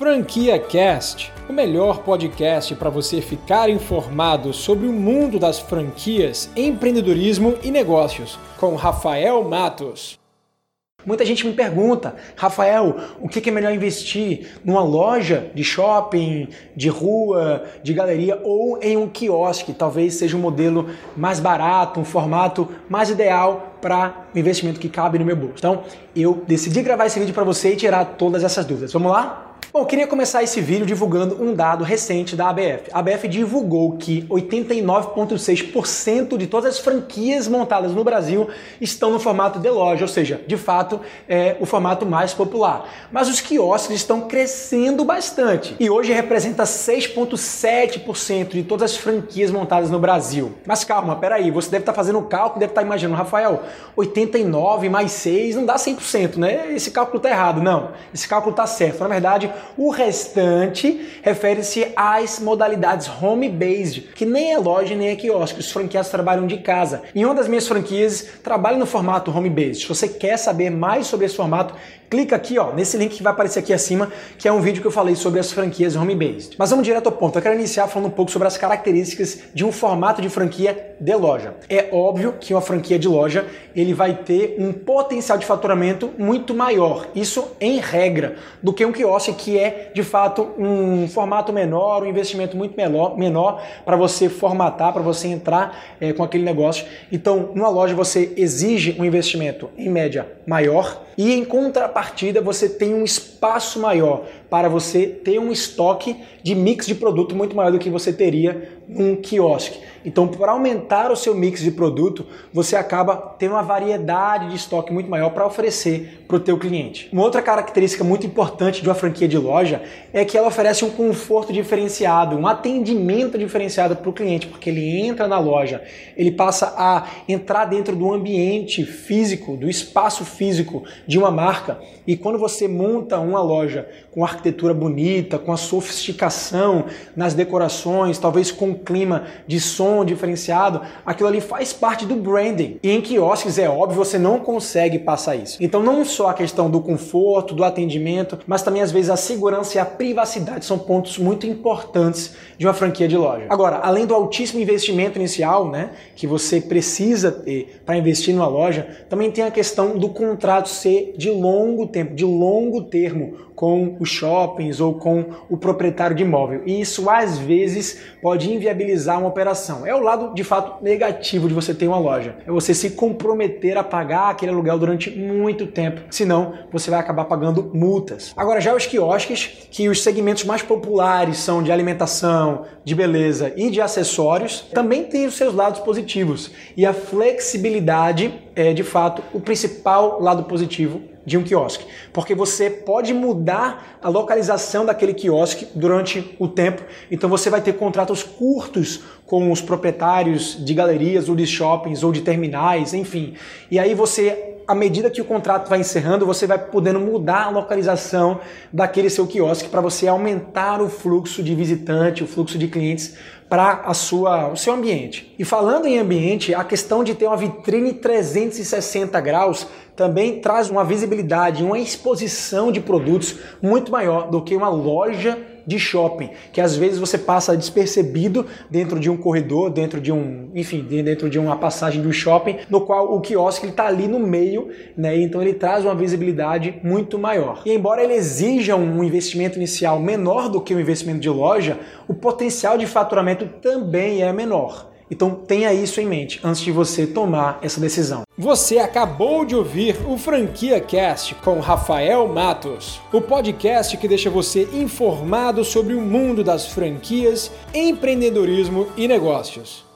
Franquia Cast, o melhor podcast para você ficar informado sobre o mundo das franquias, empreendedorismo e negócios, com Rafael Matos. Muita gente me pergunta, Rafael, o que é melhor investir? Numa loja de shopping, de rua, de galeria ou em um quiosque? Talvez seja um modelo mais barato, um formato mais ideal para o investimento que cabe no meu bolso. Então, eu decidi gravar esse vídeo para você e tirar todas essas dúvidas. Vamos lá? Bom, queria começar esse vídeo divulgando um dado recente da ABF. A ABF divulgou que 89,6% de todas as franquias montadas no Brasil estão no formato de loja, ou seja, de fato é o formato mais popular. Mas os quiosques estão crescendo bastante e hoje representa 6,7% de todas as franquias montadas no Brasil. Mas calma, peraí, você deve estar fazendo o cálculo, deve estar imaginando, Rafael, 89 mais 6 não dá 100%, né? Esse cálculo está errado. Não, esse cálculo está certo. Na verdade, o restante refere-se às modalidades home-based, que nem é loja nem é quiosque. Os franqueados trabalham de casa. Em uma das minhas franquias, trabalha no formato home-based. Se você quer saber mais sobre esse formato, clica aqui ó, nesse link que vai aparecer aqui acima, que é um vídeo que eu falei sobre as franquias home-based. Mas vamos direto ao ponto. Eu quero iniciar falando um pouco sobre as características de um formato de franquia de loja. É óbvio que uma franquia de loja ele vai ter um potencial de faturamento muito maior. Isso em regra do que um quiosque que é de fato um formato menor, um investimento muito menor, menor para você formatar, para você entrar é, com aquele negócio. Então, numa loja você exige um investimento em média maior e em contrapartida você tem um espaço maior para você ter um estoque de mix de produto muito maior do que você teria num quiosque. Então, para aumentar o seu mix de produto, você acaba tendo uma variedade de estoque muito maior para oferecer para o teu cliente. Uma outra característica muito importante de uma franquia de loja é que ela oferece um conforto diferenciado, um atendimento diferenciado para o cliente, porque ele entra na loja, ele passa a entrar dentro do ambiente físico, do espaço físico de uma marca, e quando você monta uma loja com arquitetura bonita, com a sofisticação nas decorações, talvez com clima de som diferenciado, aquilo ali faz parte do branding. E em quiosques é óbvio, você não consegue passar isso. Então não só a questão do conforto, do atendimento, mas também às vezes a segurança e a privacidade são pontos muito importantes de uma franquia de loja. Agora, além do altíssimo investimento inicial, né, que você precisa ter para investir numa loja, também tem a questão do contrato ser de longo tempo, de longo termo com os shoppings ou com o proprietário de imóvel. E isso às vezes pode inviabilizar uma operação. É o lado de fato negativo de você ter uma loja. É você se comprometer a pagar aquele aluguel durante muito tempo, senão você vai acabar pagando multas. Agora já os quiosques, que os segmentos mais populares são de alimentação, de beleza e de acessórios, também têm os seus lados positivos. E a flexibilidade é de fato o principal lado positivo de um quiosque, porque você pode mudar a localização daquele quiosque durante o tempo. Então você vai ter contratos curtos com os proprietários de galerias ou de shoppings ou de terminais, enfim. E aí você à medida que o contrato vai encerrando, você vai podendo mudar a localização daquele seu quiosque para você aumentar o fluxo de visitante, o fluxo de clientes para a sua, o seu ambiente. E falando em ambiente, a questão de ter uma vitrine 360 graus também traz uma visibilidade, uma exposição de produtos muito maior do que uma loja de shopping, que às vezes você passa despercebido dentro de um corredor, dentro de um, enfim, dentro de uma passagem do shopping, no qual o quiosque está ali no meio, né? Então ele traz uma visibilidade muito maior. E embora ele exija um investimento inicial menor do que o investimento de loja, o potencial de faturamento também é menor. Então tenha isso em mente antes de você tomar essa decisão. Você acabou de ouvir o Franquia Cast com Rafael Matos, o podcast que deixa você informado sobre o mundo das franquias, empreendedorismo e negócios.